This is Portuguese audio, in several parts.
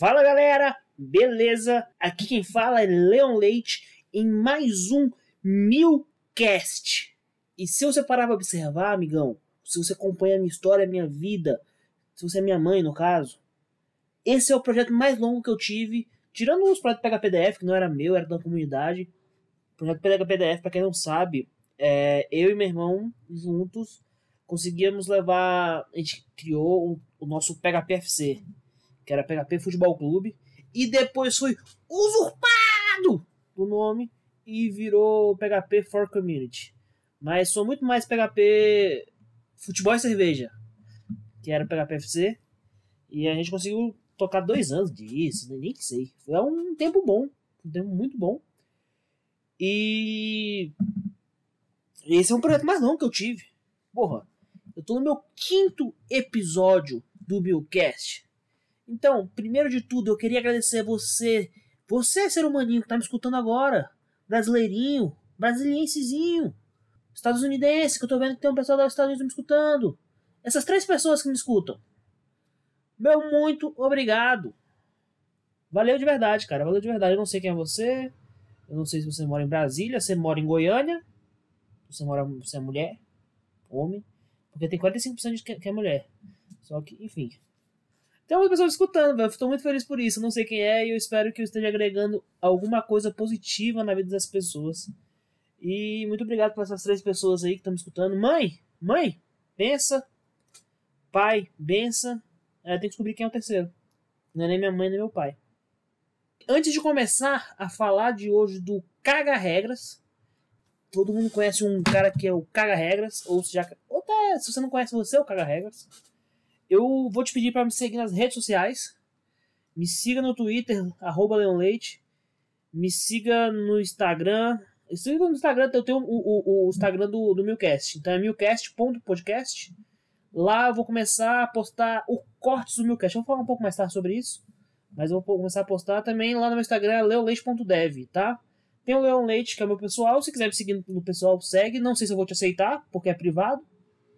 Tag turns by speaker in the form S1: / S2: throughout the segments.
S1: Fala galera, beleza? Aqui quem fala é Leon Leite em mais um Milcast. E se você parar pra observar, amigão, se você acompanha a minha história, a minha vida, se você é minha mãe no caso, esse é o projeto mais longo que eu tive, tirando os projetos Pega PDF, que não era meu, era da comunidade. O projeto Pega PDF, para quem não sabe, é, eu e meu irmão juntos conseguíamos levar. A gente criou o, o nosso PHPFC, que era PHP Futebol Clube, e depois foi usurpado do nome e virou PHP for Community. Mas sou muito mais PHP Futebol e Cerveja, que era PHPFC, e a gente conseguiu tocar dois anos disso, nem sei. Foi um tempo bom, um tempo muito bom. E esse é um projeto mais longo que eu tive. Porra, eu tô no meu quinto episódio do Billcast. Então, primeiro de tudo, eu queria agradecer a você, você ser humaninho que tá me escutando agora, brasileirinho, brasiliensezinho, estadunidense, que eu tô vendo que tem um pessoal dos Estados Unidos me escutando. Essas três pessoas que me escutam. Meu muito obrigado. Valeu de verdade, cara. Valeu de verdade. Eu não sei quem é você. Eu não sei se você mora em Brasília, você mora em Goiânia. Você mora, você é mulher, homem. Porque tem 45% de que é mulher. Só que, enfim. Tem algumas pessoas escutando, velho. Estou muito feliz por isso. não sei quem é e eu espero que eu esteja agregando alguma coisa positiva na vida das pessoas. E muito obrigado por essas três pessoas aí que estão me escutando. Mãe, mãe, pensa. Pai, bença. É, tem que descobrir quem é o terceiro. Não é nem minha mãe nem meu pai. Antes de começar a falar de hoje do Caga Regras, todo mundo conhece um cara que é o Caga Regras, ou se, já, ou até, se você não conhece você, é o Caga Regras. Eu vou te pedir para me seguir nas redes sociais. Me siga no Twitter, arroba Leite. Me siga no Instagram. Siga no Instagram, eu tenho o, o, o Instagram do, do Milcast. Então é milcast.podcast. Lá eu vou começar a postar o cortes do Milcast. Eu vou falar um pouco mais tarde sobre isso. Mas eu vou começar a postar também lá no meu Instagram, leoleite.dev, tá? Tem o Leon Leite, que é o meu pessoal. Se quiser me seguir no pessoal, segue. Não sei se eu vou te aceitar, porque é privado.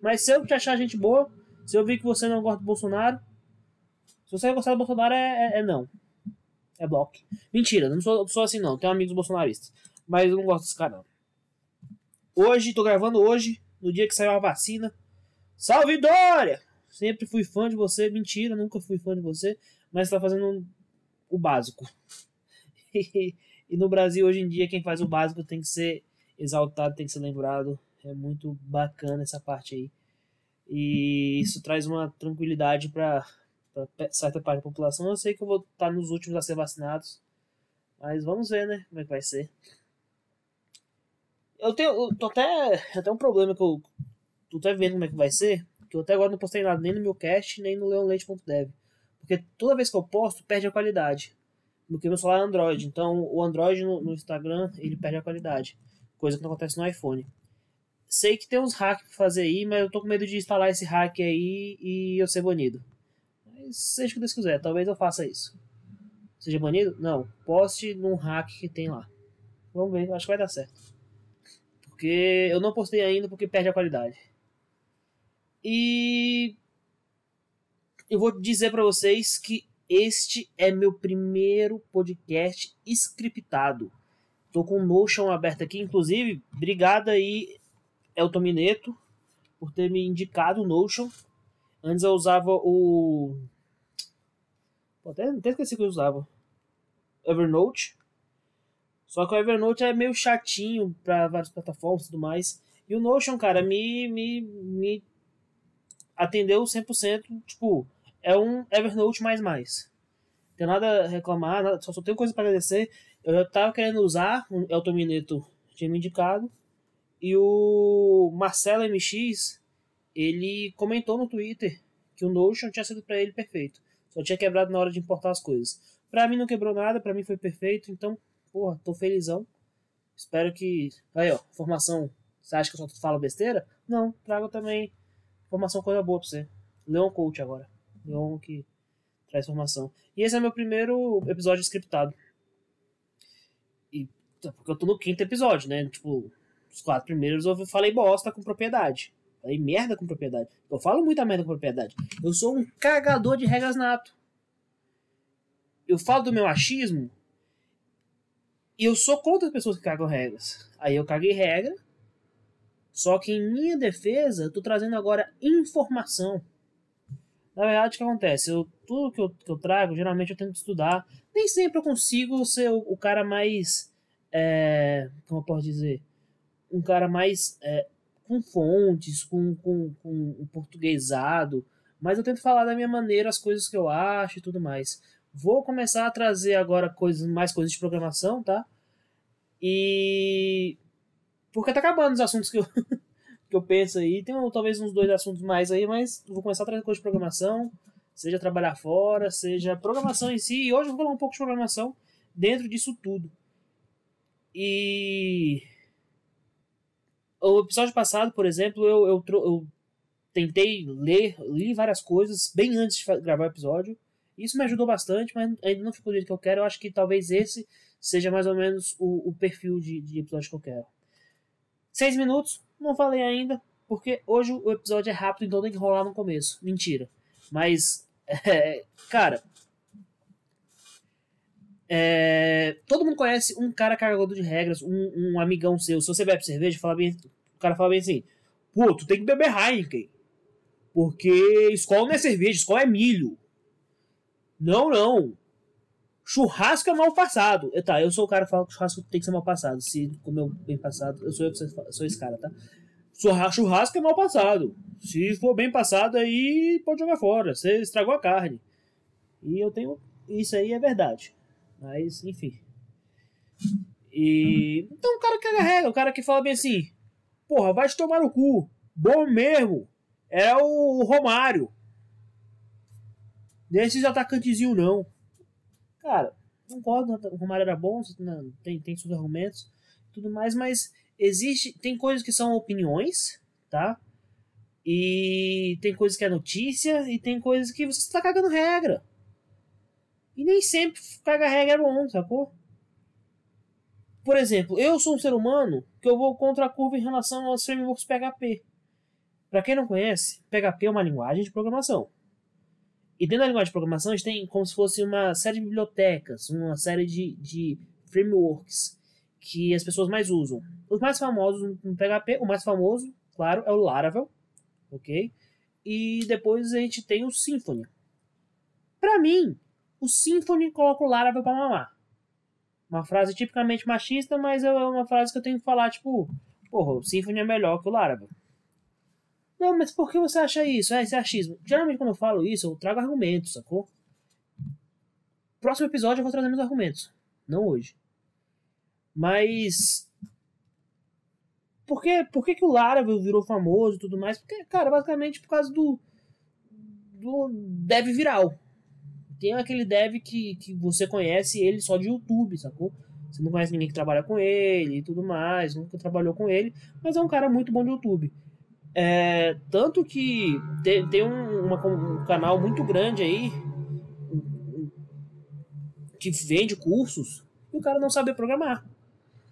S1: Mas se eu te achar gente boa, se eu ver que você não gosta do Bolsonaro, se você gostar do Bolsonaro, é, é, é não. É bloco. Mentira, não sou, sou assim não. Tenho amigos bolsonaristas. Mas eu não gosto desse cara não. Hoje, tô gravando hoje, no dia que saiu a vacina. Salve Dória! Sempre fui fã de você. Mentira, nunca fui fã de você. Mas tá fazendo o básico. E no Brasil, hoje em dia, quem faz o básico tem que ser exaltado, tem que ser lembrado. É muito bacana essa parte aí. E isso traz uma tranquilidade para certa parte da população. Eu sei que eu vou estar nos últimos a ser vacinados. Mas vamos ver, né? Como é que vai ser. Eu tenho. Eu tô até. Até um problema que eu. Tô até vendo como é que vai ser. Que eu até agora não postei nada nem no meu cast, nem no leonleite.dev. Porque toda vez que eu posto, perde a qualidade porque meu celular é Android. Então o Android no, no, Instagram ele perde a qualidade, coisa que não acontece no iPhone. Sei que tem uns hacks pra fazer aí, mas eu tô com medo de instalar esse hack aí e eu ser banido. Mas seja o que Deus quiser, talvez eu faça isso. Seja banido? Não. Poste num hack que tem lá. Vamos ver, acho que vai dar certo. Porque eu não postei ainda porque perde a qualidade. E eu vou dizer para vocês que este é meu primeiro podcast scriptado. Tô com o Notion aberto aqui, inclusive, obrigado aí, Elton Mineto, por ter me indicado o Notion. Antes eu usava o. Até, até esqueci que eu usava. Evernote. Só que o Evernote é meio chatinho para várias plataformas e tudo mais. E o Notion, cara, me, me, me atendeu 100%. Tipo, é um Evernote mais mais. Tem nada a reclamar, nada, só, só tenho coisa para agradecer. Eu já tava querendo usar, o Elton Mineto tinha me indicado. E o Marcelo MX, ele comentou no Twitter que o Notion tinha sido para ele perfeito. Só tinha quebrado na hora de importar as coisas. Pra mim não quebrou nada, pra mim foi perfeito, então, porra, tô felizão. Espero que. Aí, ó, formação. Você acha que eu só falo besteira? Não, trago também formação coisa boa pra você. Leon Coach agora. Leon que traz formação. E esse é meu primeiro episódio scriptado. E porque eu tô no quinto episódio, né? Tipo, os quatro primeiros eu falei bosta com propriedade. Falei merda com propriedade. Eu falo muita merda com propriedade. Eu sou um cagador de regras nato. eu falo do meu achismo e eu sou contra as pessoas que cagam regras. Aí eu caguei regra, só que em minha defesa, eu tô trazendo agora informação. Na verdade, o que acontece? Eu, tudo que eu, que eu trago, geralmente eu tento estudar. Nem sempre eu consigo ser o, o cara mais. É, como eu posso dizer? Um cara mais. É, com fontes, com, com, com um portuguesado. Mas eu tento falar da minha maneira as coisas que eu acho e tudo mais. Vou começar a trazer agora coisas, mais coisas de programação, tá? E. Porque tá acabando os assuntos que eu, que eu penso aí. Tem talvez uns dois assuntos mais aí, mas vou começar a trazer coisas de programação, seja trabalhar fora, seja programação em si. E hoje eu vou falar um pouco de programação dentro disso tudo. E o episódio passado, por exemplo, eu, eu, eu tentei ler, li várias coisas bem antes de gravar o episódio. Isso me ajudou bastante, mas ainda não ficou do jeito que eu quero. Eu acho que talvez esse seja mais ou menos o, o perfil de, de episódio que eu quero. Seis minutos, não falei ainda, porque hoje o episódio é rápido, então tem que rolar no começo. Mentira. Mas, é, cara. É, todo mundo conhece um cara carregador de regras, um, um amigão seu. Se você bebe cerveja, fala bem, o cara fala bem assim: pô, tu tem que beber Heineken. Porque escola não é cerveja, escola é milho. Não, não. Churrasco é mal passado. Eu, tá, eu sou o cara que fala que churrasco tem que ser mal passado. Se comeu bem passado, eu sou, eu sou esse cara, tá? Churrasco é mal passado. Se for bem passado, aí pode jogar fora. Você estragou a carne. E eu tenho. Isso aí é verdade. Mas, enfim. E. Então o cara que carrega, o cara que fala bem assim: Porra, vai te tomar no cu. Bom mesmo. É o Romário. Desses atacantezinho, não. Cara, concordo, o Romário era bom, tem, tem seus argumentos tudo mais, mas existe. Tem coisas que são opiniões, tá? E tem coisas que é notícia, e tem coisas que você está cagando regra. E nem sempre cagar regra bom, sacou? Por exemplo, eu sou um ser humano que eu vou contra a curva em relação aos frameworks PHP. Para quem não conhece, PHP é uma linguagem de programação. E dentro da linguagem de programação, a gente tem como se fosse uma série de bibliotecas, uma série de, de frameworks que as pessoas mais usam. Os mais famosos no PHP, o mais famoso, claro, é o Laravel, ok? E depois a gente tem o Symfony. Para mim, o Symfony coloca o Laravel para mamar. Uma frase tipicamente machista, mas é uma frase que eu tenho que falar, tipo, porra, o Symfony é melhor que o Laravel. Não, mas por que você acha isso? É, esse achismo. Geralmente quando eu falo isso, eu trago argumentos, sacou? Próximo episódio eu vou trazer meus argumentos. Não hoje. Mas. Por que, por que, que o Laravel virou famoso e tudo mais? Porque, cara, basicamente por causa do. do dev viral. Tem aquele dev que, que você conhece ele só de YouTube, sacou? Você não conhece ninguém que trabalha com ele e tudo mais, nunca trabalhou com ele, mas é um cara muito bom de YouTube. É, tanto que tem, tem um, uma, um canal muito grande aí que vende cursos e o cara não sabe programar.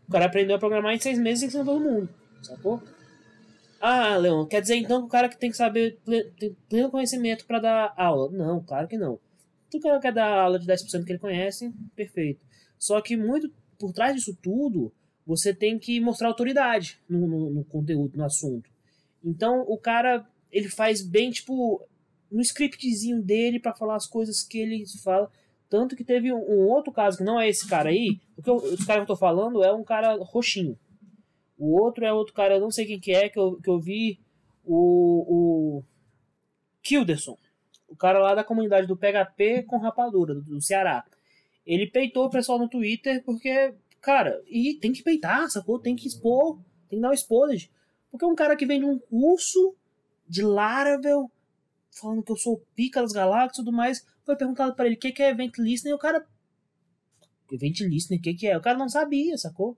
S1: O cara aprendeu a programar em seis meses e ensinou todo mundo, sacou? Ah, Leon, quer dizer então que o cara que tem que saber pleno conhecimento para dar aula? Não, claro que não. O cara quer dar aula de 10% que ele conhece, perfeito. Só que muito por trás disso tudo, você tem que mostrar autoridade no, no, no conteúdo, no assunto. Então o cara ele faz bem tipo no scriptzinho dele para falar as coisas que ele fala. Tanto que teve um, um, outro caso que não é esse cara aí. O que eu, esse cara que eu tô falando é um cara roxinho. O outro é outro cara, eu não sei quem que é, que eu, que eu vi o, o Kilderson. O cara lá da comunidade do PHP com rapadura, do, do Ceará. Ele peitou o pessoal no Twitter porque, cara, e tem que peitar, sacou? Tem que expor, tem que dar um exposed. Porque um cara que vem de um curso de Laravel, falando que eu sou o pica das galáxias e tudo mais, foi perguntado para ele o que, que é Event Listening, e o cara. Event Listening, o que, que é? O cara não sabia, sacou?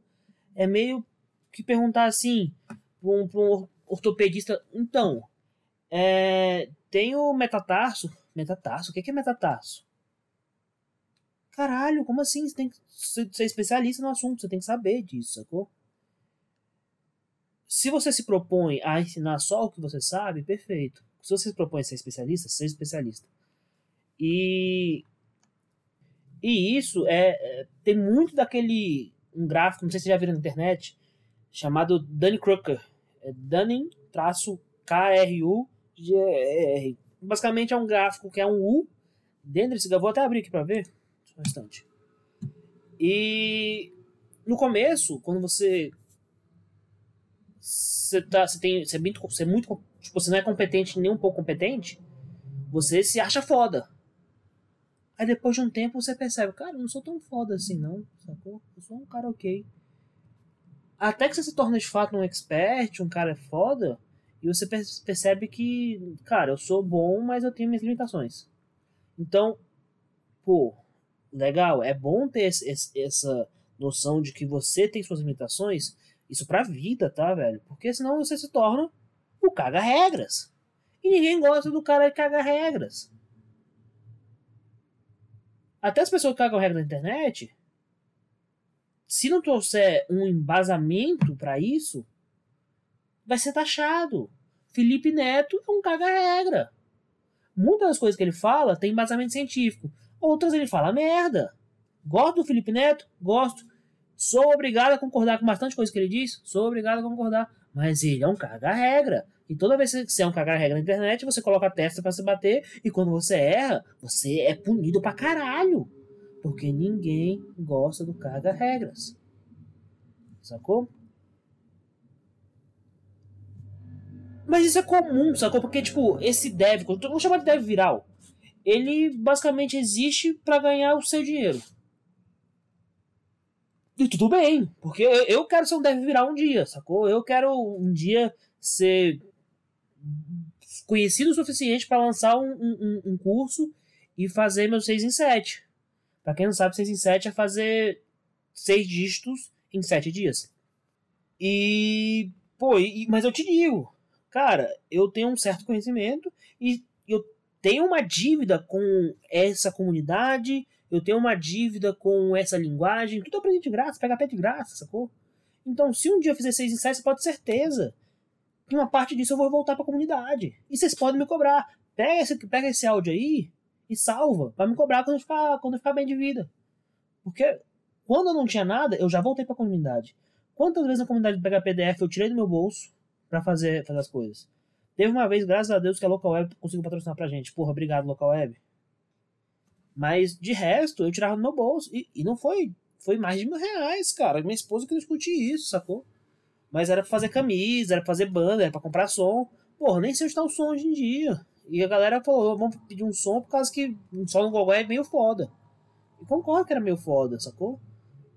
S1: É meio que perguntar assim um, um, ortopedista. Então, é, tem o metatarso. Metatarso? O que, é metatarso? Caralho, como assim? Você tem que ser especialista no assunto, você tem que saber disso, sacou? Se você se propõe a ensinar só o que você sabe, perfeito. Se você se propõe a ser especialista, seja especialista. E E isso é, é, tem muito daquele um gráfico, não sei se você já viram na internet, chamado Dunning Kruger. É Dunning-K-R-U-G-R. Basicamente é um gráfico que é um U dentro desse vou até abrir aqui para ver. Só um instante. E no começo, quando você você tá, você tem, você é muito, é muito, tipo, você não é competente nem um pouco competente, você se acha foda. Aí depois de um tempo você percebe, cara, eu não sou tão foda assim não, sacou? Eu sou um cara ok. Até que você se torna de fato um expert, um cara foda, e você percebe que, cara, eu sou bom, mas eu tenho minhas limitações. Então, pô, legal, é bom ter esse, essa noção de que você tem suas limitações, isso pra vida, tá, velho? Porque senão você se torna o caga-regras. E ninguém gosta do cara que caga regras. Até as pessoas que cagam regra na internet, se não trouxer um embasamento para isso, vai ser taxado. Felipe Neto é um caga-regra. Muitas das coisas que ele fala tem embasamento científico. Outras ele fala merda. Gosto do Felipe Neto? Gosto. Sou obrigado a concordar com bastante coisa que ele diz? Sou obrigado a concordar. Mas ele é um caga-regra. E toda vez que você é um cagar-regra na internet, você coloca a testa para se bater. E quando você erra, você é punido pra caralho. Porque ninguém gosta do caga-regras. Sacou? Mas isso é comum, sacou? Porque, tipo, esse dev, vamos chamar de dev viral, ele basicamente existe para ganhar o seu dinheiro. E tudo bem, porque eu quero ser um dev viral um dia, sacou? Eu quero um dia ser conhecido o suficiente para lançar um, um, um, curso e fazer meus 6 em 7. Para quem não sabe, 6 em 7 é fazer 6 dígitos em 7 dias. E, pô, e, mas eu te digo, cara, eu tenho um certo conhecimento e eu tenho uma dívida com essa comunidade, eu tenho uma dívida com essa linguagem, tudo aprendi de graça, pé de graça, sacou? Então, se um dia eu fizer 6 em 7, você pode ter certeza que uma parte disso eu vou voltar para a comunidade. E vocês podem me cobrar. Pega esse, pega esse áudio aí e salva para me cobrar quando eu, ficar, quando eu ficar bem de vida. Porque quando eu não tinha nada, eu já voltei para a comunidade. Quantas vezes na comunidade do PDF eu tirei do meu bolso para fazer, fazer as coisas? Teve uma vez, graças a Deus, que a Local Web conseguiu patrocinar pra gente. Porra, obrigado, Local Web. Mas de resto, eu tirava do meu bolso. E, e não foi. Foi mais de mil reais, cara. Minha esposa que discutir isso, sacou? Mas era pra fazer camisa, era pra fazer banda, era pra comprar som. Porra, nem sei onde tá o som hoje em dia. E a galera falou, vamos pedir um som por causa que um som no Gogó é meio foda. E concordo que era meio foda, sacou?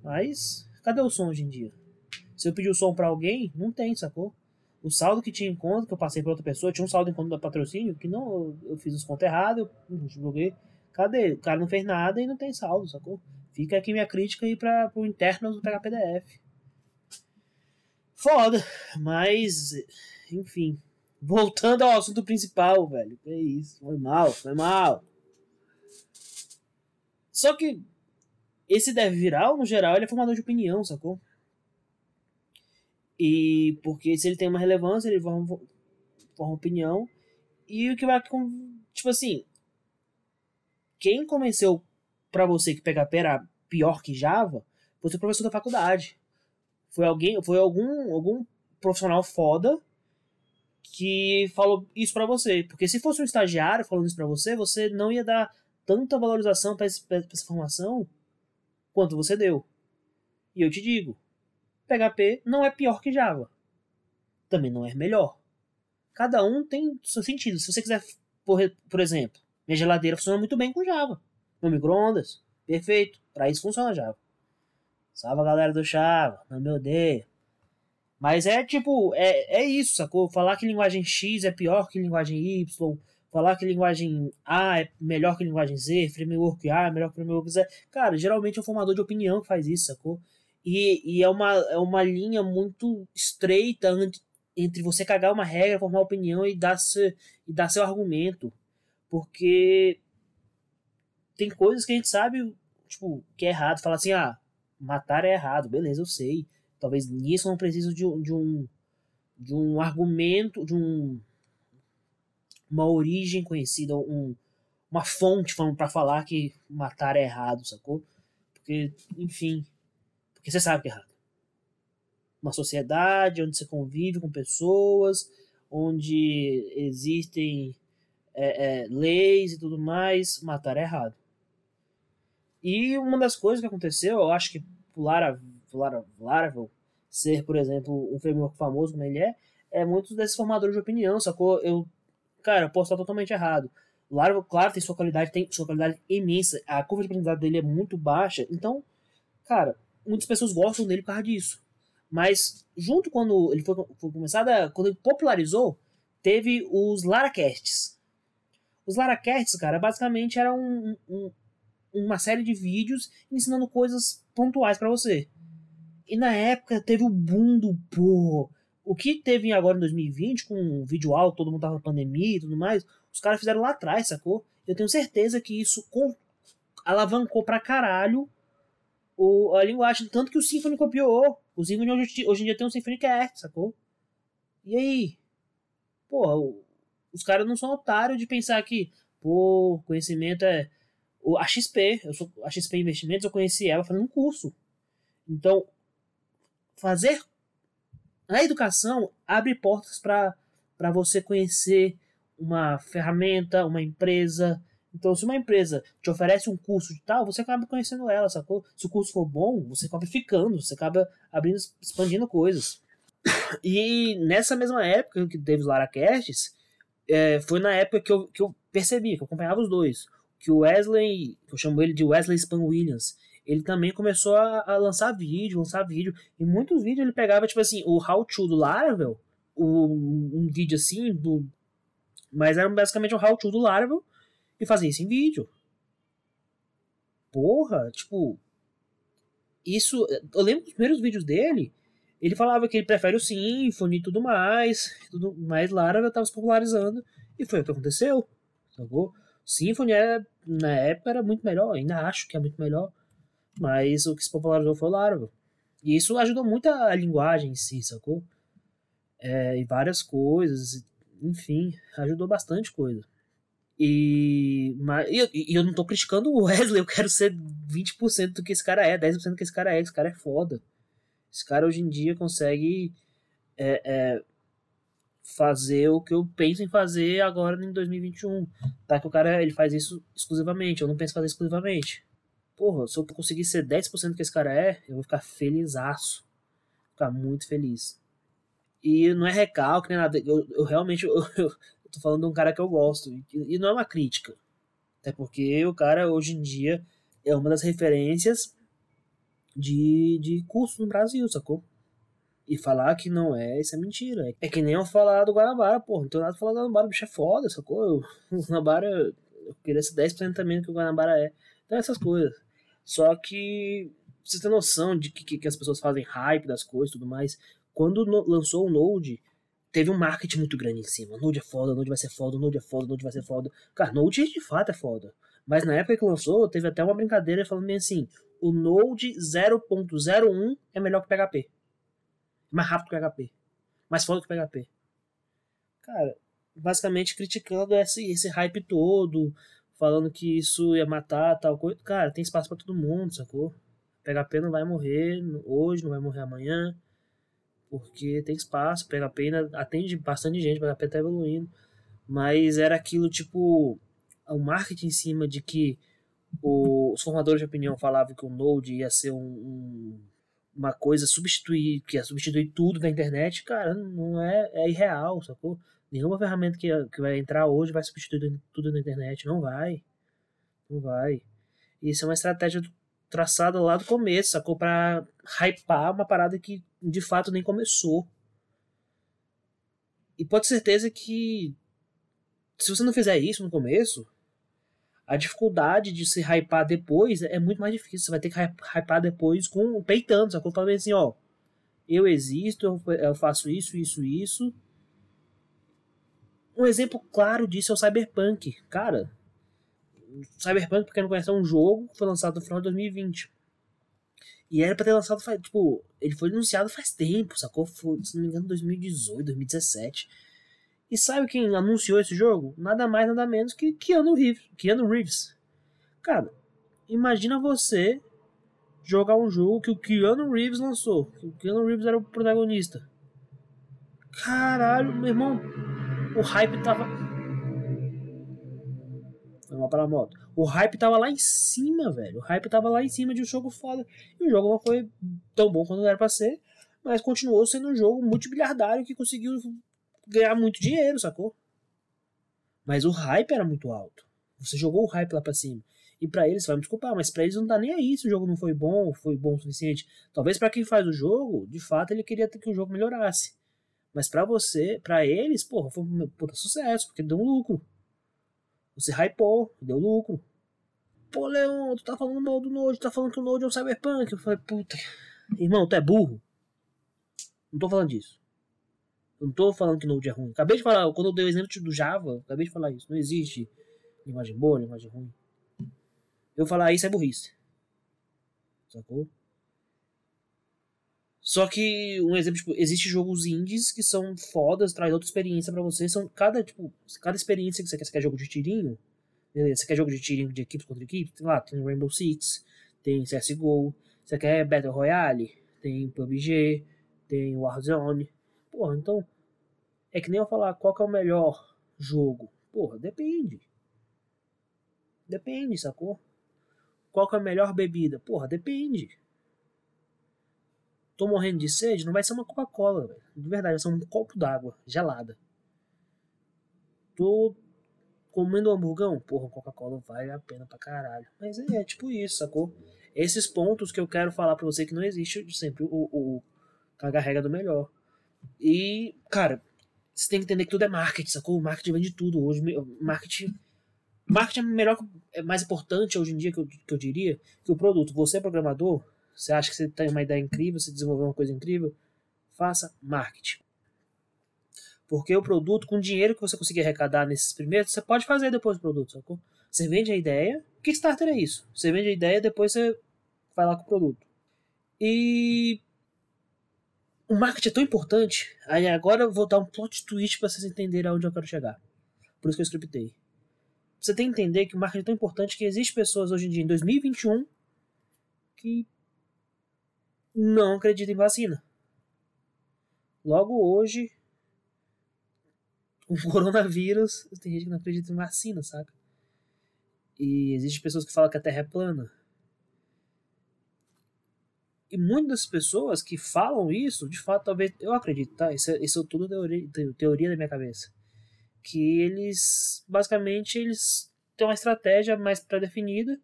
S1: Mas, cadê o som hoje em dia? Se eu pedir o som pra alguém, não tem, sacou? O saldo que tinha em conta, que eu passei pra outra pessoa, tinha um saldo em conta do patrocínio, que não, eu, fiz os contas errados, eu joguei. Cadê? O cara não fez nada e não tem saldo, sacou? Fica aqui minha crítica aí pra, pro interno do PHPDF foda. Mas, enfim. Voltando ao assunto principal, velho. É isso. Foi mal, foi mal. Só que esse deve viral, no geral, ele é formador de opinião, sacou? E porque se ele tem uma relevância, ele forma, forma opinião. E o que vai. Tipo assim. Quem convenceu para você que PHP era pior que Java foi o professor da faculdade. Foi alguém, foi algum, algum profissional foda que falou isso para você. Porque se fosse um estagiário falando isso para você, você não ia dar tanta valorização para essa formação quanto você deu. E eu te digo, PHP não é pior que Java. Também não é melhor. Cada um tem seu sentido. Se você quiser, por, por exemplo, minha geladeira funciona muito bem com Java. Meu micro-ondas, perfeito. Para isso funciona Java. Salve a galera do Chava, não me odeia. Mas é tipo, é, é isso, sacou? Falar que linguagem X é pior que linguagem Y, falar que linguagem A é melhor que linguagem Z, framework A é melhor que framework Z. Cara, geralmente é o formador de opinião que faz isso, sacou? E, e é, uma, é uma linha muito estreita entre você cagar uma regra, formar opinião e dar, se, e dar seu argumento. Porque tem coisas que a gente sabe, tipo, que é errado. Falar assim, ah, matar é errado, beleza, eu sei. Talvez nisso não preciso de, de um de um argumento, de um uma origem conhecida, um, uma fonte para falar que matar é errado, sacou? Porque, enfim, porque você sabe que é errado. Uma sociedade onde você convive com pessoas, onde existem é, é, leis e tudo mais, matar é errado. E uma das coisas que aconteceu, eu acho que o Laravel ser, por exemplo, um framework famoso como ele é, é muitos desses formadores de opinião, sacou? Eu, cara, posso estar totalmente errado. O Laravel, claro, tem sua qualidade, tem sua qualidade imensa, a curva de aprendizado dele é muito baixa, então, cara, muitas pessoas gostam dele por causa disso. Mas, junto quando ele foi, foi começado, quando ele popularizou, teve os Laracasts. Os Laracasts, cara, basicamente era um, um, uma série de vídeos ensinando coisas pontuais para você. E na época teve o boom do pô. O que teve agora em 2020, com o vídeo alto, todo mundo tava na pandemia e tudo mais, os caras fizeram lá atrás, sacou? Eu tenho certeza que isso alavancou pra caralho o, a linguagem. Tanto que o Symfony copiou. O Symfony hoje, hoje em dia tem um Symfony Cast, sacou? E aí? Porra, os caras não são otários de pensar que, pô, conhecimento é. A XP, eu sou a XP Investimentos, eu conheci ela fazendo um curso. Então, fazer a educação abre portas para você conhecer uma ferramenta, uma empresa. Então, se uma empresa te oferece um curso de tal, você acaba conhecendo ela, sacou? Se o curso for bom, você acaba ficando, você acaba abrindo, expandindo coisas. E nessa mesma época que teve os Laracasts, é, foi na época que eu, que eu percebi, que eu acompanhava os dois, que o Wesley, eu chamo ele de Wesley Span Williams, ele também começou a, a, lançar vídeo, lançar vídeo. E muitos vídeos ele pegava, tipo assim, o How To do Laravel, o, um vídeo assim, do, mas era basicamente um How To do Laravel, e fazia isso em vídeo. Porra, tipo. Isso. Eu lembro dos primeiros vídeos dele. Ele falava que ele prefere o Symfony e tudo mais. Tudo mais Laravel tava se popularizando. E foi o que aconteceu. Sacou? Symfony era, na época era muito melhor, ainda acho que é muito melhor. Mas o que se popularizou foi o Laravel. E isso ajudou muito a, linguagem em si, sacou? É, e várias coisas, enfim, ajudou bastante coisa. E, mas, e, e eu não tô criticando o Wesley, eu quero ser 20% do que esse cara é, 10% do que esse cara é, esse cara é foda. Esse cara hoje em dia consegue é, é, fazer o que eu penso em fazer agora em 2021. Tá que o cara ele faz isso exclusivamente, eu não penso em fazer exclusivamente porra, se eu conseguir ser 10% que esse cara é, eu vou ficar felizaço. Ficar muito feliz. E não é recalque nem nada. Eu, eu realmente eu, eu, tô falando de um cara que eu gosto. E, e não é uma crítica. Até porque o cara hoje em dia é uma das referências de, de curso no Brasil, sacou? E falar que não é, isso é mentira. É que nem eu falar do Guanabara, porra. Não tenho nada pra falar do Guanabara, o bicho é foda, sacou? Eu, o Guanabara, eu queria ser 10% também do que o Guanabara é. Então essas coisas. Só que você tem noção de que, que as pessoas fazem hype das coisas e tudo mais. Quando no, lançou o Node, teve um marketing muito grande em cima. Node é foda, Node vai ser foda, Node é foda, Node vai ser foda. Cara, Node de fato é foda. Mas na época que lançou, teve até uma brincadeira falando bem assim: o Node 0.01 é melhor que o PHP. Mais rápido que o PHP. Mais foda que o PHP. Cara, basicamente criticando esse, esse hype todo, falando que isso ia matar tal coisa. Cara, tem espaço para todo mundo, sacou? PHP não vai morrer hoje, não vai morrer amanhã, porque tem espaço. PHP ainda atende bastante gente, PHP tá evoluindo. Mas era aquilo tipo. O marketing em cima de que o, os formadores de opinião falavam que o Node ia ser um, um, uma coisa substituir, que ia substituir tudo da internet, cara, não é, é irreal, sacou? Nenhuma ferramenta que, que vai entrar hoje vai substituir tudo na internet. Não vai. Não vai. Isso é uma estratégia traçada lá do começo, sacou? Pra hypar uma parada que de fato nem começou. E pode ter certeza que se você não fizer isso no começo, a dificuldade de se hypar depois é muito mais difícil. Você vai ter que hypar depois com peitando, sacou? Falando assim, ó, eu existo, eu faço isso, isso, isso, um exemplo claro disso é o Cyberpunk. Cara, Cyberpunk, pra quem não conhece, é um jogo que foi lançado no final de 2020. E era pra ter lançado tipo, ele foi anunciado faz tempo, sacou? Foi, se não me engano, 2018, 2017. E sabe quem anunciou esse jogo? Nada mais, nada menos que Keanu Reeves. Keanu Reeves. Cara, imagina você jogar um jogo que o Keanu Reeves lançou. Que o Keanu Reeves era o protagonista. Caralho, meu irmão. O hype tava. Foi mal para a moto. O hype tava lá em cima, velho. O hype tava lá em cima de um jogo foda. E o jogo não foi tão bom quanto era pra ser. Mas continuou sendo um jogo multibiliardário que conseguiu ganhar muito dinheiro, sacou? Mas o hype era muito alto. Você jogou o hype lá pra cima. E para eles, vai me desculpar, mas para eles não tá nem aí se o jogo não foi bom, foi bom o suficiente. Talvez para quem faz o jogo, de fato ele queria que o jogo melhorasse. Mas para você, para eles, porra, foi um puta sucesso, porque deu um lucro. Você hypou, deu lucro. Pô, Leon, tu tá falando mal do Node, tá falando que o Node é um cyberpunk. Eu falei, puta, irmão, tu é burro. Não tô falando disso. Eu não tô falando que Node é ruim. Acabei de falar, quando eu dei o exemplo do Java, acabei de falar isso. Não existe linguagem boa, linguagem ruim. Eu falar isso é burrice. Sacou? Só que, um exemplo, tipo, existe jogos indies que são fodas, traz outra experiência para você. São cada, tipo, cada experiência que você quer, você quer jogo de tirinho, beleza, você quer jogo de tirinho de equipes contra equipes, tem lá, tem Rainbow Six, tem CSGO, você quer Battle Royale, tem PUBG, tem Warzone. Porra, então, é que nem eu falar qual que é o melhor jogo. Porra, depende. Depende, sacou? Qual que é a melhor bebida? Porra, depende. Tô morrendo de sede, não vai ser uma Coca-Cola. De verdade, vai ser um copo d'água gelada. Tô comendo um hamburgão? Porra, Coca-Cola vale a pena pra caralho. Mas é, é, tipo isso, sacou? Esses pontos que eu quero falar pra você que não existe sempre o, o caga-rega do melhor. E, cara, você tem que entender que tudo é marketing, sacou? O marketing vende tudo hoje. Marketing Marketing é melhor, é mais importante hoje em dia que eu, que eu diria que o produto. Você é programador, você acha que você tem uma ideia incrível, você desenvolveu uma coisa incrível, faça marketing. Porque o produto, com o dinheiro que você conseguir arrecadar nesses primeiros, você pode fazer depois o produto, sacou? Você vende a ideia. Kickstarter é isso. Você vende a ideia depois você vai lá com o produto. E o marketing é tão importante. Aí agora eu vou dar um plot twist para vocês entenderem aonde eu quero chegar. Por isso que eu scriptei você tem que entender que o marketing é tão importante que existe pessoas hoje em dia, em 2021, que não acreditam em vacina. Logo hoje, o coronavírus, tem gente que não acredita em vacina, saca? E existem pessoas que falam que a Terra é plana. E muitas pessoas que falam isso, de fato, talvez. Eu acredito, tá? Isso é, isso é tudo teoria, teoria da minha cabeça que eles basicamente eles têm uma estratégia mais pré-definida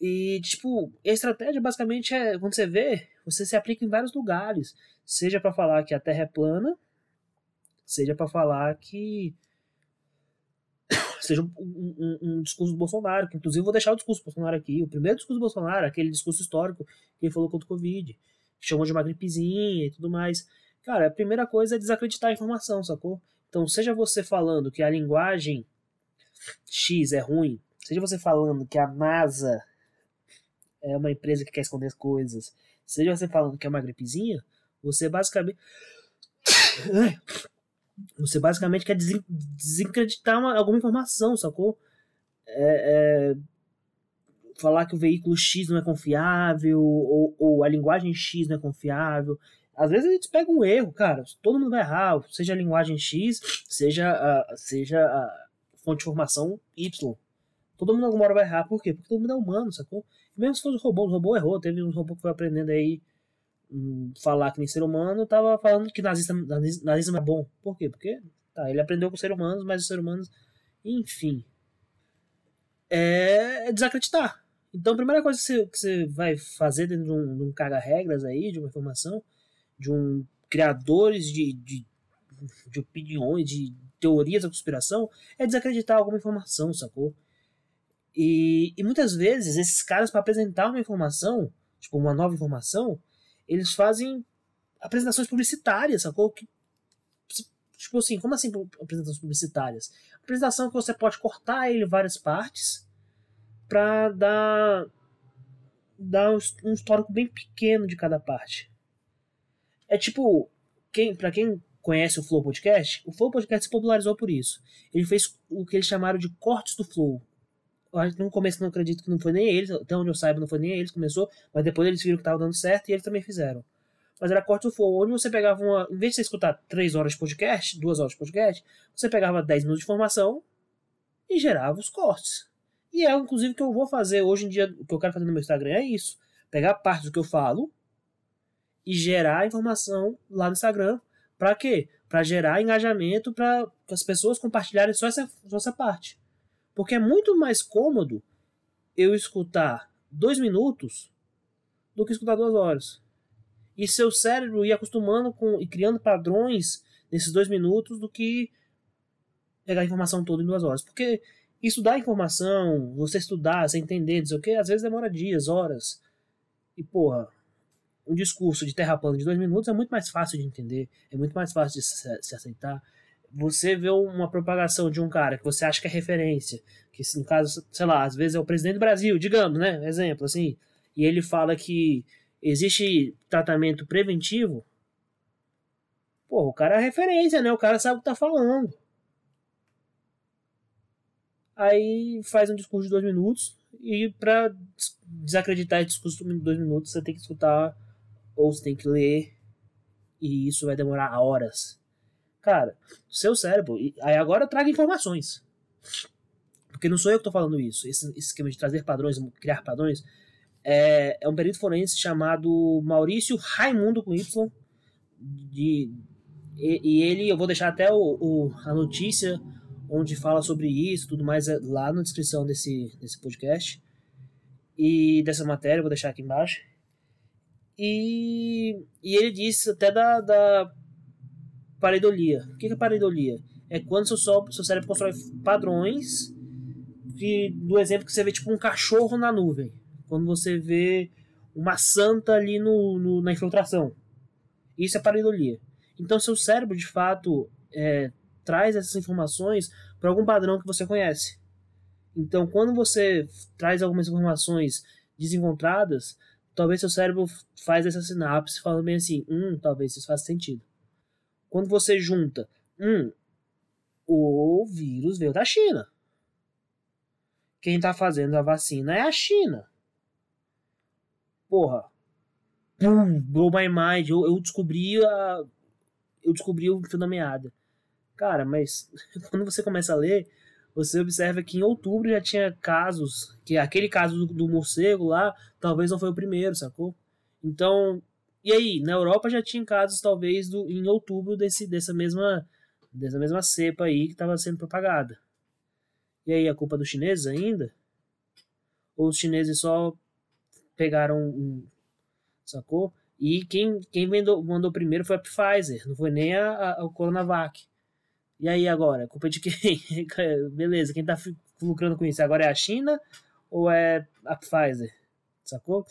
S1: e tipo a estratégia basicamente é quando você vê você se aplica em vários lugares seja para falar que a Terra é plana seja para falar que seja um, um, um, discurso do Bolsonaro, que inclusive vou deixar o discurso do Bolsonaro aqui. O primeiro discurso do Bolsonaro, aquele discurso histórico que ele falou contra o Covid, que chamou de uma gripezinha e tudo mais. Cara, a primeira coisa é desacreditar a informação, sacou? Então, seja você falando que a linguagem X é ruim, seja você falando que a NASA é uma empresa que quer esconder as coisas, seja você falando que é uma gripezinha, você basicamente. Você basicamente quer desacreditar uma, alguma informação, sacou? É, é, falar que o veículo X não é confiável, ou, ou a linguagem X não é confiável, às vezes a gente pega um erro, cara. Todo mundo vai errar, seja a linguagem X, seja a, seja a fonte de informação Y. Todo mundo alguma hora vai errar. Por quê? Porque todo mundo é humano, sacou? Mesmo se fosse um robô, o robô errou. Teve um robô que foi aprendendo aí um, falar que nem ser humano, tava falando que nazista, nazismo é bom. Por quê? Porque tá, ele aprendeu com os seres humanos, mas os seres humanos, enfim. É desacreditar. Então a primeira coisa que você, que você vai fazer dentro de um, de um caga-regras aí, de uma informação, de um criadores de, de, de opiniões, de teorias da conspiração, é desacreditar alguma informação, sacou? E, e muitas vezes esses caras, para apresentar uma informação, tipo uma nova informação, eles fazem apresentações publicitárias, sacou? Que, tipo assim, como assim apresentações publicitárias? Apresentação que você pode cortar ele várias partes para dar, dar um histórico bem pequeno de cada parte. É tipo, quem, para quem conhece o Flow Podcast, o Flow Podcast se popularizou por isso. Ele fez o que eles chamaram de cortes do Flow. No começo não acredito que não foi nem eles, até onde eu saiba não foi nem eles que começou, mas depois eles viram que estava dando certo e eles também fizeram. Mas era corte Flow, onde você pegava uma. Em vez de você escutar 3 horas de podcast, 2 horas de podcast, você pegava 10 minutos de informação e gerava os cortes. E é inclusive o que eu vou fazer hoje em dia, o que eu quero fazer no meu Instagram é isso. Pegar parte do que eu falo e gerar informação lá no Instagram para quê? Para gerar engajamento, para as pessoas compartilharem só essa, só essa parte. Porque é muito mais cômodo eu escutar dois minutos do que escutar duas horas. E seu cérebro ir acostumando com e criando padrões nesses dois minutos do que pegar a informação toda em duas horas. Porque estudar informação, você estudar, você entender, sei o que, às vezes demora dias, horas. E porra, um discurso de terra plana de dois minutos é muito mais fácil de entender, é muito mais fácil de se aceitar. Você vê uma propagação de um cara que você acha que é referência, que no caso, sei lá, às vezes é o presidente do Brasil, digamos, né? Exemplo, assim, e ele fala que existe tratamento preventivo. Pô, o cara é referência, né? O cara sabe o que tá falando. Aí faz um discurso de dois minutos, e para desacreditar esse discurso de dois minutos, você tem que escutar ou você tem que ler e isso vai demorar horas. Cara, seu cérebro. Aí agora traga informações. Porque não sou eu que estou falando isso. Esse, esse, esquema de trazer padrões, criar padrões, é, é um perito forense chamado Maurício Raimundo com Y. De, e, e ele, eu vou deixar até o, o, a notícia onde fala sobre isso, tudo mais, é lá na descrição desse, desse podcast. E dessa matéria, vou deixar aqui embaixo. E, e ele disse até da, da pareidolia. O que é pareidolia? É quando seu, seu cérebro constrói padrões de, do exemplo que você vê tipo um cachorro na nuvem. Quando você vê uma santa ali no, no na infiltração. Isso é pareidolia. Então seu cérebro de fato é, traz essas informações para algum padrão que você conhece. Então quando você traz algumas informações desencontradas, talvez seu cérebro faz essa sinapse falando bem assim, hum, talvez isso faça sentido. Quando você junta, hum, o vírus veio da China. Quem está fazendo a vacina é a China. Porra. Pum, blow my mind. Eu, eu descobri a. Eu descobri o fio da meada. Cara, mas quando você começa a ler, você observa que em outubro já tinha casos, que aquele caso do, do morcego lá, talvez não foi o primeiro, sacou? Então, e aí, na Europa já tinha casos, talvez, do, em outubro desse, dessa, mesma, dessa mesma cepa aí que estava sendo propagada. E aí, a culpa dos chineses ainda? Ou os chineses só pegaram um. Sacou? E quem, quem mandou, mandou primeiro foi a Pfizer, não foi nem a, a, a Coronavac. E aí agora, culpa de quem? Beleza, quem tá lucrando com isso agora é a China ou é a Pfizer? Sacou?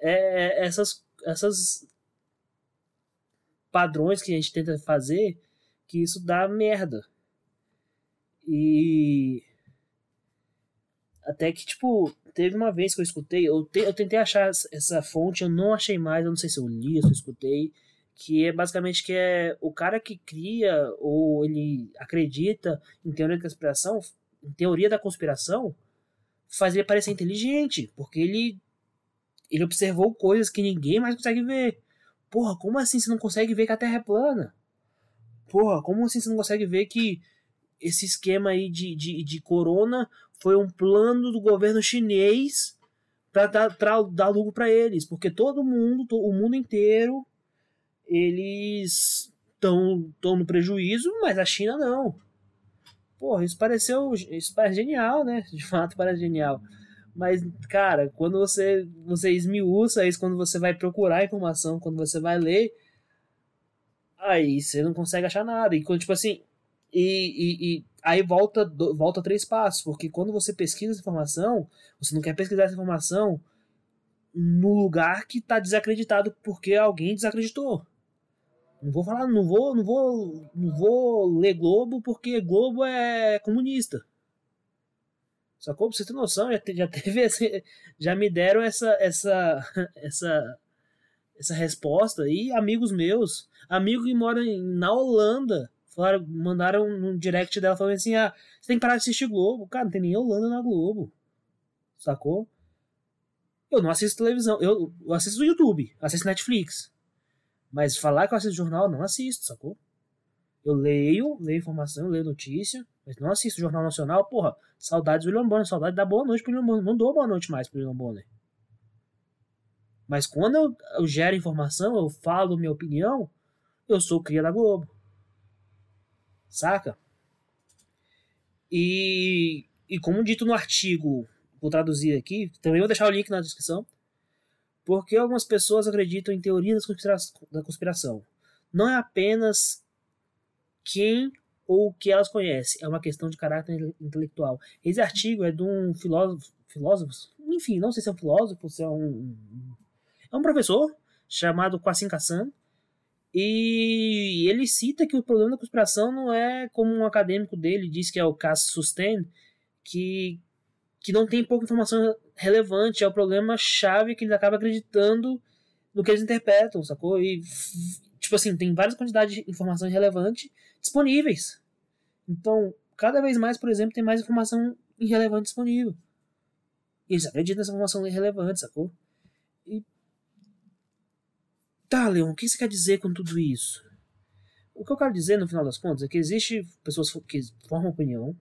S1: É, é essas, essas padrões que a gente tenta fazer que isso dá merda. E até que, tipo, teve uma vez que eu escutei, eu, te, eu tentei achar essa fonte, eu não achei mais, eu não sei se eu li, se eu escutei, que é basicamente que é o cara que cria ou ele acredita em teoria da conspiração, em teoria da conspiração, faz ele parecer inteligente, porque ele ele observou coisas que ninguém mais consegue ver. Porra, como assim você não consegue ver que a Terra é plana? Porra, como assim você não consegue ver que esse esquema aí de, de, de corona foi um plano do governo chinês para dar, dar lucro para eles? Porque todo mundo, o mundo inteiro, eles estão no prejuízo, mas a China não. Porra, isso pareceu. Isso parece genial, né? De fato parece genial. Mas, cara, quando você, você esmiuça isso, quando você vai procurar informação, quando você vai ler, aí você não consegue achar nada. E tipo assim, e, e, e, aí volta, volta três passos, porque quando você pesquisa essa informação, você não quer pesquisar essa informação no lugar que está desacreditado porque alguém desacreditou. Não vou falar, não vou, não vou, não vou ler Globo porque Globo é comunista. Sacou? Pra você ter noção, já, já teve esse, já me deram essa essa essa essa resposta e amigos meus, amigo que mora na Holanda, falaram, mandaram no direct dela falando assim: ah, você tem que parar de assistir Globo. Cara, não tem nem Holanda na Globo. Sacou? Eu não assisto televisão. Eu, eu assisto YouTube, assisto Netflix. Mas falar que eu assisto jornal, não assisto, sacou? Eu leio, leio informação, leio notícia, mas não assisto Jornal Nacional. Porra, saudades do William Bonner, saudade da boa noite pro William Bonner. Não dou boa noite mais pro William Bonner. Mas quando eu, eu gero informação, eu falo minha opinião, eu sou cria da Globo. Saca? E, e como dito no artigo, vou traduzir aqui, também vou deixar o link na descrição, porque algumas pessoas acreditam em teorias da conspiração. Não é apenas quem ou o que elas conhecem, é uma questão de caráter intelectual. Esse artigo é de um filósofo, filósofo enfim, não sei se é um filósofo, se é um, é um professor chamado Kwasi Kassan, e ele cita que o problema da conspiração não é como um acadêmico dele diz que é o Cass Sustain, que, que não tem pouca informação relevante, é o problema chave que eles acabam acreditando no que eles interpretam, sacou? E, tipo assim, tem várias quantidades de informação irrelevante disponíveis. Então, cada vez mais, por exemplo, tem mais informação irrelevante disponível. E eles acreditam nessa informação irrelevante, sacou? E Tá, Leon, o que você quer dizer com tudo isso? O que eu quero dizer, no final das contas, é que existe pessoas que formam opinião,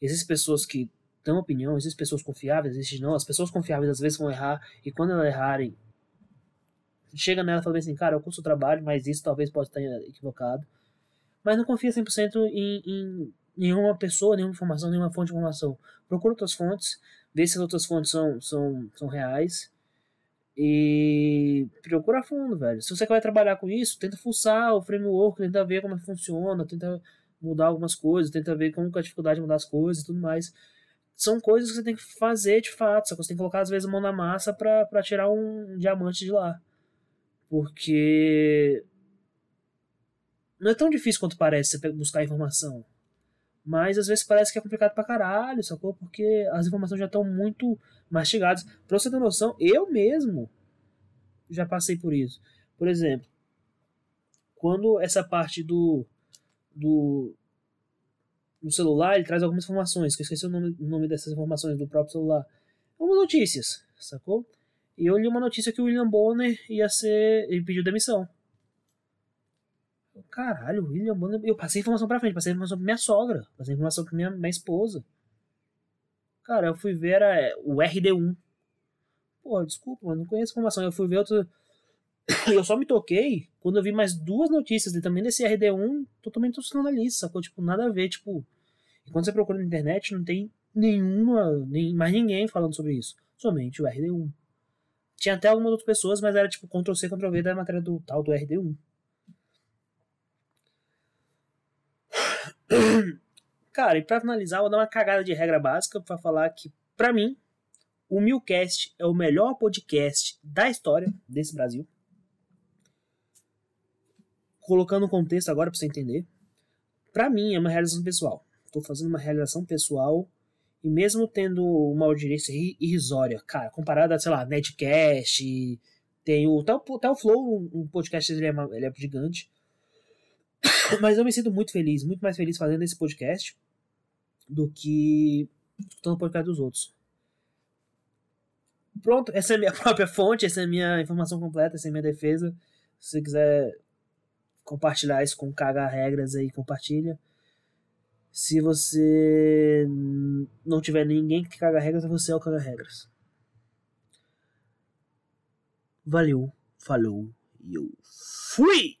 S1: existem pessoas que dão opinião, existem pessoas confiáveis, existem não. As pessoas confiáveis às vezes vão errar, e quando elas errarem, chega nela e fala assim, cara, eu curso o trabalho, mas isso talvez possa estar equivocado. Mas não confia 100% em, em nenhuma pessoa, nenhuma informação, nenhuma fonte de informação. Procura outras fontes, vê se as outras fontes são, são, são reais e procura a fundo, velho. Se você vai trabalhar com isso, tenta fuçar o framework, tenta ver como é funciona, tenta mudar algumas coisas, tenta ver como é a dificuldade de mudar as coisas e tudo mais. São coisas que você tem que fazer de fato, só que você tem que colocar às vezes a mão na massa para tirar um diamante de lá. Porque não é tão difícil quanto parece você buscar informação. Mas às vezes parece que é complicado pra caralho, sacou? Porque as informações já estão muito mastigadas. Pra você ter noção, eu mesmo já passei por isso. Por exemplo, quando essa parte do, do, do celular, ele traz algumas informações, que eu esqueci o nome, o nome dessas informações do próprio celular. Algumas notícias, sacou? E eu li uma notícia que o William Bonner ia ser. ele pediu demissão. Caralho, William Bonner. Eu passei informação pra frente, passei informação pra minha sogra, passei informação pra minha, minha esposa. Cara, eu fui ver era o RD1. Pô, desculpa, mas não conheço informação. Eu fui ver outro. eu só me toquei quando eu vi mais duas notícias de, também desse RD1 totalmente institucionalista, sacou? Tipo, nada a ver, tipo. E quando você procura na internet, não tem nenhuma, nem, mais ninguém falando sobre isso. Somente o RD1. Tinha até algumas outras pessoas, mas era tipo Ctrl-C, Ctrl-V da matéria do tal do RD1. Cara, e pra finalizar, vou dar uma cagada de regra básica para falar que, para mim, o Milcast é o melhor podcast da história desse Brasil. Colocando um contexto agora pra você entender. Para mim, é uma realização pessoal. Tô fazendo uma realização pessoal e mesmo tendo uma audiência irrisória, cara, comparada a, sei lá, Netcast, tem o, até, o, até o Flow, um podcast, ele é, ele é gigante. Mas eu me sinto muito feliz, muito mais feliz fazendo esse podcast do que escutando o podcast dos outros. Pronto, essa é a minha própria fonte, essa é a minha informação completa, essa é a minha defesa. Se você quiser compartilhar isso com cagar regras aí, compartilha. Se você não tiver ninguém que caga regras, você é o caga regras. Valeu, falou e eu fui!